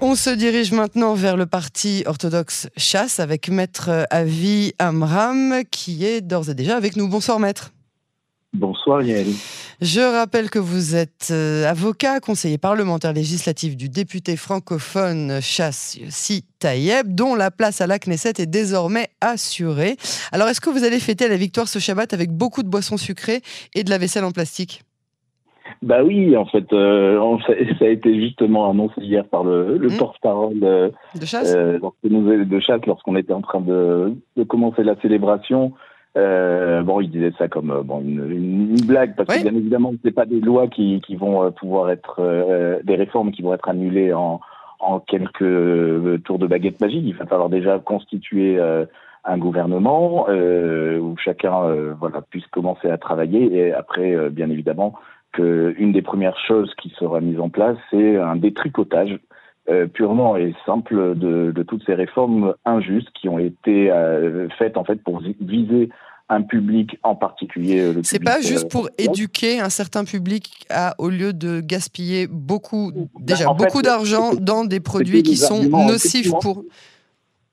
On se dirige maintenant vers le parti orthodoxe Chasse avec Maître Avi Amram qui est d'ores et déjà avec nous. Bonsoir Maître. Bonsoir Yael. Je rappelle que vous êtes euh, avocat, conseiller parlementaire législatif du député francophone Chasse Si Tayeb, dont la place à la Knesset est désormais assurée. Alors est-ce que vous allez fêter la victoire ce Shabbat avec beaucoup de boissons sucrées et de la vaisselle en plastique? Bah oui, en fait, euh, ça a été justement annoncé hier par le, le mmh. porte-parole euh, de chasse, euh, de chasse lorsqu'on était en train de, de commencer la célébration. Euh, bon, il disait ça comme euh, bon, une, une, blague parce que bien évidemment, c'est pas des lois qui, qui vont euh, pouvoir être des réformes qui vont être annulées en, en quelques tours de baguette magique. Il va falloir déjà constituer un gouvernement où chacun voilà puisse commencer à travailler et après, bien évidemment, qu'une des premières choses qui sera mise en place, c'est un détricotage euh, purement et simple de, de, toutes ces réformes injustes qui ont été euh, faites en fait pour viser un public en particulier. Euh, c'est pas juste pour éduquer un certain public à, au lieu de gaspiller beaucoup, bah, déjà beaucoup d'argent dans des produits qui sont nocifs pour.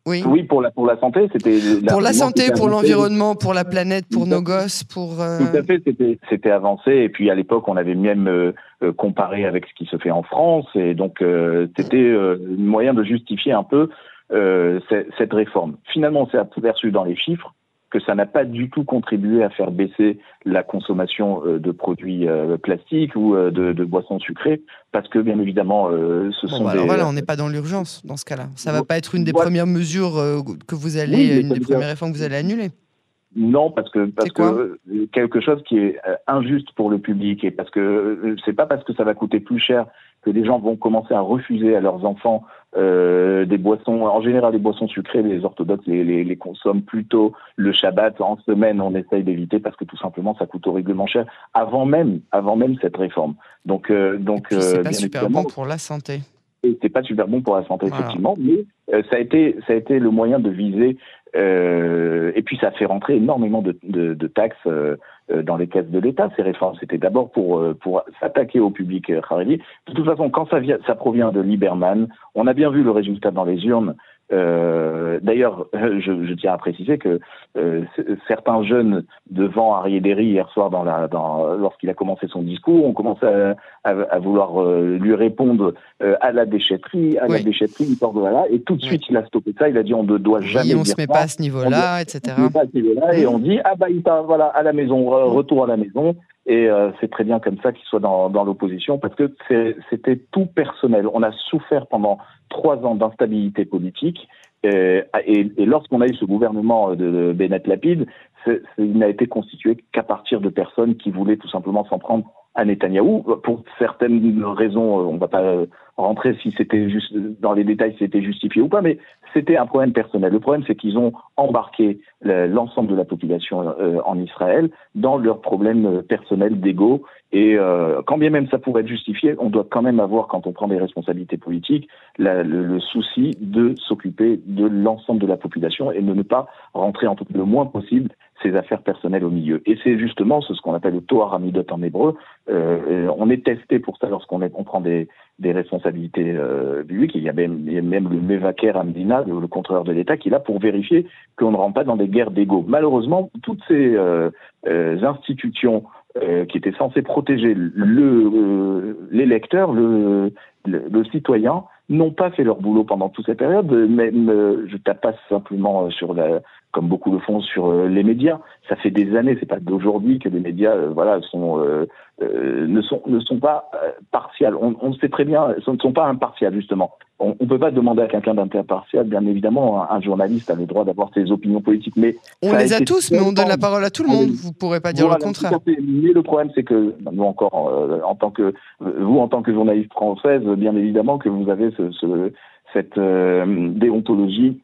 Oui. oui, pour la pour la santé, c'était pour la santé, pour l'environnement, pour la planète, pour nos gosses, pour. Euh... Tout à fait, c'était c'était avancé. Et puis à l'époque, on avait même euh, euh comparé avec ce qui se fait en France, et donc euh, c'était euh, un moyen de justifier un peu cette réforme. Finalement, on s'est aperçu dans les chiffres que ça n'a pas du tout contribué à faire baisser la consommation euh, de produits euh, plastiques ou euh, de, boissons sucrées, parce que bien évidemment, ce sont bah des... voilà, on n'est pas dans l'urgence dans ce cas-là. Ça va pas être une des premières mesures que vous allez, une des premières réformes que vous allez annuler. Non, parce que parce que quelque chose qui est injuste pour le public et parce que c'est pas parce que ça va coûter plus cher que les gens vont commencer à refuser à leurs enfants euh, des boissons, en général des boissons sucrées, les orthodoxes les, les, les, consomment plutôt le Shabbat en semaine, on essaye d'éviter parce que tout simplement ça coûte horriblement cher avant même, avant même cette réforme. Donc, euh, donc c'est euh, pas super bon pour la santé. C'est pas super bon pour la santé effectivement, mais euh, ça a été ça a été le moyen de viser et puis ça fait rentrer énormément de, taxes euh, euh, dans les caisses de l'État. Ces réformes, c'était d'abord pour pour s'attaquer au public haredi. De toute façon, quand ça, vient, ça provient de Lieberman, on a bien vu le résultat dans les urnes. Euh, D'ailleurs, je, je, tiens à préciser que euh, certains jeunes devant Arié Derry hier soir, dans la, dans, lorsqu'il a commencé son discours, ont commencé à, à, à vouloir euh, lui répondre euh, à la déchetterie, à la déchetterie, il là, et tout de suite il a stoppé ça. Il a dit on ne doit jamais. On se met pas à ce niveau-là, etc. On se met pas à ce niveau-là, et on dit ah bah il voilà à la maison, retour à la maison. Et euh, c'est très bien comme ça qu'il soit dans, dans l'opposition parce que c'était tout personnel. On a souffert pendant trois ans d'instabilité politique. Et, et, et lorsqu'on a eu ce gouvernement de Bennett Lapide, il n'a été constitué qu'à partir de personnes qui voulaient tout simplement s'en prendre à Netanyahou pour certaines raisons. On ne va pas rentrer si c'était juste dans les détails, si c'était justifié ou pas, mais c'était un problème personnel. Le problème, c'est qu'ils ont embarqué l'ensemble de la population euh, en Israël dans leurs problèmes personnels d'ego. Et euh, quand bien même ça pourrait être justifié, on doit quand même avoir, quand on prend des responsabilités politiques, le, le, souci de s'occuper de l'ensemble de la population et de ne pas rentrer en tout le moins possible ses affaires personnelles au milieu. Et c'est justement ce, qu'on appelle le Toar Amidot en hébreu. Euh, on est testé pour ça lorsqu'on on prend des, responsabilités euh. Il y a même, le Mevaker Amdina, le, le contrôleur de l'État, qui est là pour vérifier qu'on ne rentre pas dans des guerres d'ego. Malheureusement, toutes ces euh, euh, institutions euh, qui étaient censées protéger le l'électeur, le, le, citoyen, n'ont pas fait leur boulot pendant toute cette période. Même, euh, je tape pas simplement sur la, comme beaucoup le font sur euh, les médias. Ça fait des années, c'est pas d'aujourd'hui que les médias, euh, voilà, sont euh, ne sont ne sont pas partials. On, on sait très bien, ce ne sont pas impartials justement. On ne peut pas demander à quelqu'un d'impartial, bien évidemment, un, journaliste a le droit d'avoir ses opinions politiques, mais on les a, tous, mais on donne la parole à tout le monde. Vous pourrez pas dire le contraire. Mais le problème, c'est que nous encore, en tant que vous, en tant que journaliste française, bien évidemment que vous avez ce, ce, cette déontologie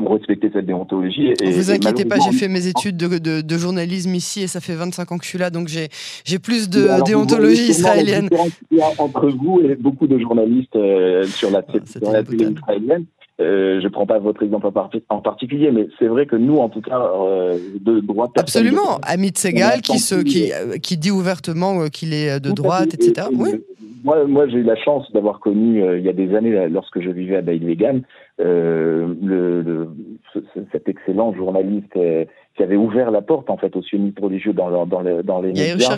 pour respecter cette déontologie. Et, vous inquiétez pas, j'ai fait mes études de, de, de, journalisme ici et ça fait 25 ans que je suis là, donc j'ai plus de alors, déontologie israélienne. Entre vous et beaucoup de journalistes euh, sur la, sur la télé israélienne, euh, je ne prends pas votre exemple en, particulier, mais c'est vrai que nous, en tout cas, euh, de droite. Absolument. Amit Segal, qui, se, qui, qui dit ouvertement qu'il est de droite, etc. Oui moi, moi j'ai eu la chance d'avoir connu, il y a des années, lorsque je vivais à Bailey-Vegan, le, cet excellent journaliste qui avait ouvert la porte en fait aux sionistes religieux dans, dans, les, dans les médias.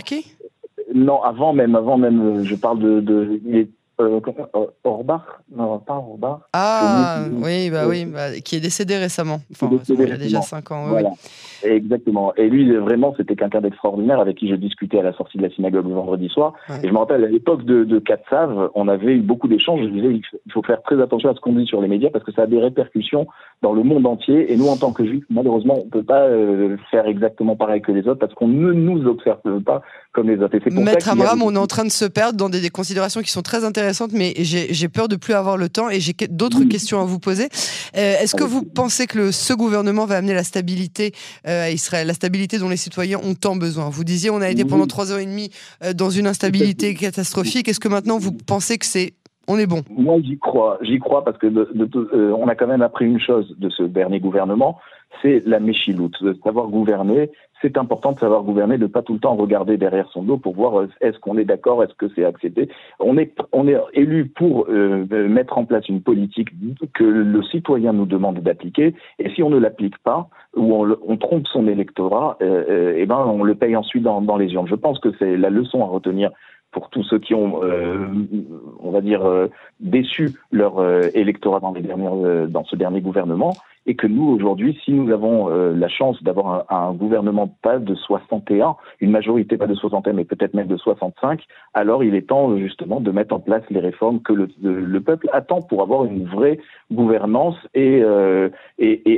Non, avant même, avant même, je parle de, de euh, Orbach Non, pas Orbach. Ah, oui, bah oui, bah, qui est décédé récemment. Enfin, il y a déjà 5 ans. Voilà. Exactement. Et lui, vraiment, c'était quelqu'un d'extraordinaire avec qui je discutais à la sortie de la synagogue le vendredi soir. Et je me rappelle, à l'époque de, de Katsav, on avait eu beaucoup d'échanges. Je disais, il faut faire très attention à ce qu'on dit sur les médias parce que ça a des répercussions dans le monde entier. Et nous, en tant que juifs, malheureusement, on ne peut pas euh, faire exactement pareil que les autres parce qu'on ne nous observe pas comme les autres. Maître Amram, on est en train de se perdre dans des, considérations qui sont très intéressantes, mais j'ai peur de plus avoir le temps et j'ai d'autres questions à vous poser. Euh, est-ce que vous pensez que le, ce gouvernement va amener la stabilité euh, à Israël, la stabilité dont les citoyens ont tant besoin? Vous disiez, on a été pendant trois ans et demi dans une instabilité catastrophique. Est-ce que maintenant vous pensez que c'est on est bon. Moi, j'y crois. J'y crois parce que euh, on a quand même appris une chose de ce dernier gouvernement, c'est la méchiloute, de savoir gouverner. C'est important de savoir gouverner, de pas tout le temps regarder derrière son dos pour voir euh, est-ce qu'on est d'accord, est-ce que c'est accepté. On est, on est élu pour euh, mettre en place une politique que le citoyen nous demande d'appliquer, et si on ne l'applique pas ou on, on, trompe son électorat, eh ben on le paye ensuite dans, dans les urnes. Je pense que c'est la leçon à retenir pour tous ceux qui ont, euh, on va dire, euh, déçu leur euh, électorat dans, les dernières, dans ce dernier gouvernement, et que nous, aujourd'hui, si nous avons la chance d'avoir un, gouvernement pas de 61, une majorité pas de 61, mais peut-être même de 65, alors il est temps justement de mettre en place les réformes que le, le peuple attend pour avoir une vraie gouvernance et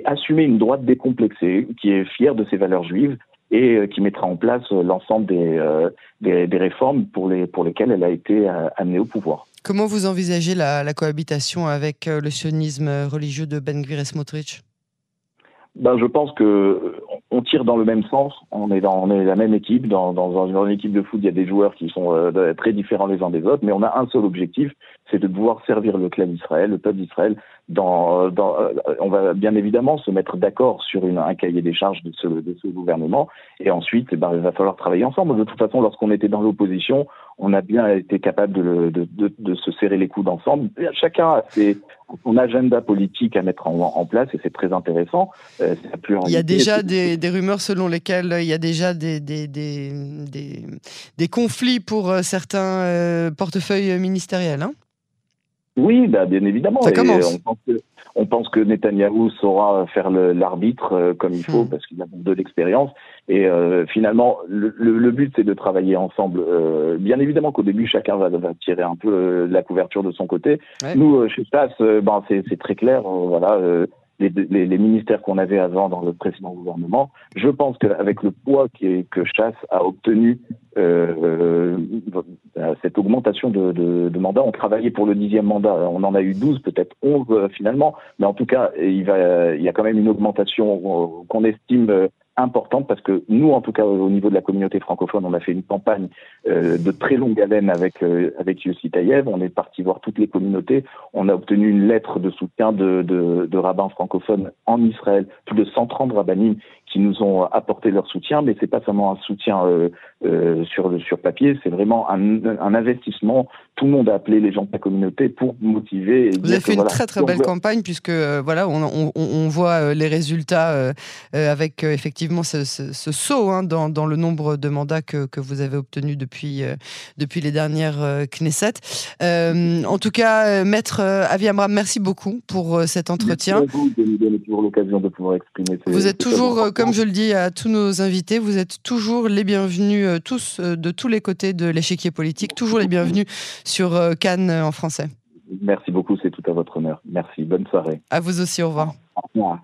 assumer une droite décomplexée, qui est fière de ses valeurs juives, et euh, qui mettra en place euh, l'ensemble euh, des, des, réformes pour, les, pour lesquelles elle a été amenée au pouvoir. Comment vous envisagez la, cohabitation avec le sionisme religieux de Ben Gvir et Smotrich ben, je pense que on tire dans le même sens. On est dans on est la même équipe. Dans, dans, une équipe de foot, il y a des joueurs qui sont très différents les uns des autres, mais on a un seul objectif, c'est de pouvoir servir le clan d'Israël, le peuple d'Israël. Dans, dans, on va bien évidemment se mettre d'accord sur une, un cahier des charges de ce, de ce gouvernement, et ensuite, eh ben, il va falloir travailler ensemble. De toute façon, lorsqu'on était dans l'opposition, on a bien été capable de, de, de, de se serrer les coudes ensemble. Chacun a ses, son agenda politique à mettre en, en place, et c'est très intéressant. Euh, plus il y a déjà des, des, rumeurs selon lesquelles il y a déjà des, des, des, conflits pour euh, certains euh, portefeuilles ministériels. Hein oui, bah, bien évidemment. on, pense que, on pense que Netanyahou saura faire l'arbitre euh, comme il faut hmm. parce qu'il a de l'expérience. Et euh, finalement, le, le, but c'est de travailler ensemble. Euh, bien évidemment qu'au début, chacun va, va, tirer un peu la couverture de son côté. Nous, chez TAS, ben, c'est très clair. voilà les, les, les ministères qu'on avait avant dans le précédent gouvernement. Je pense qu'avec le poids qui que Chasse a obtenu euh, euh, cette augmentation de, de, de mandats, on travaillait pour le dixième mandat, on en a eu 12, peut-être 11 euh, finalement, mais en tout cas, il, va, il y a quand même une augmentation euh, qu'on estime importante parce que nous, en tout cas au niveau de la communauté francophone, on a fait une campagne euh, de très longue haleine avec euh, avec Yossi Taïev. On est parti voir toutes les communautés. On a obtenu une lettre de soutien de, de, de rabbins francophones en Israël, plus de 130 rabbins qui nous ont apporté leur soutien, mais c'est pas seulement un soutien euh, euh, sur sur papier, c'est vraiment un, un, investissement. Tout le monde a appelé les gens de la communauté pour motiver. Vous avez fait une très très belle campagne puisque euh, voilà, on, on, on, voit les résultats avec effectivement ce, ce, ce saut hein, dans, dans, le nombre de mandats que, que vous avez obtenus depuis depuis les dernières Knesset. en tout cas, maître Avi Amram, merci beaucoup pour cet entretien. Merci à vous de nous donner toujours l'occasion de pouvoir exprimer. Vous êtes toujours comme je le dis à tous nos invités, vous êtes toujours les bienvenus, euh, tous euh, de tous les côtés de l'échiquier politique, toujours les bienvenus sur euh, Cannes en français. Merci beaucoup, c'est tout à votre honneur. Merci, bonne soirée. À vous aussi, au revoir. Au revoir.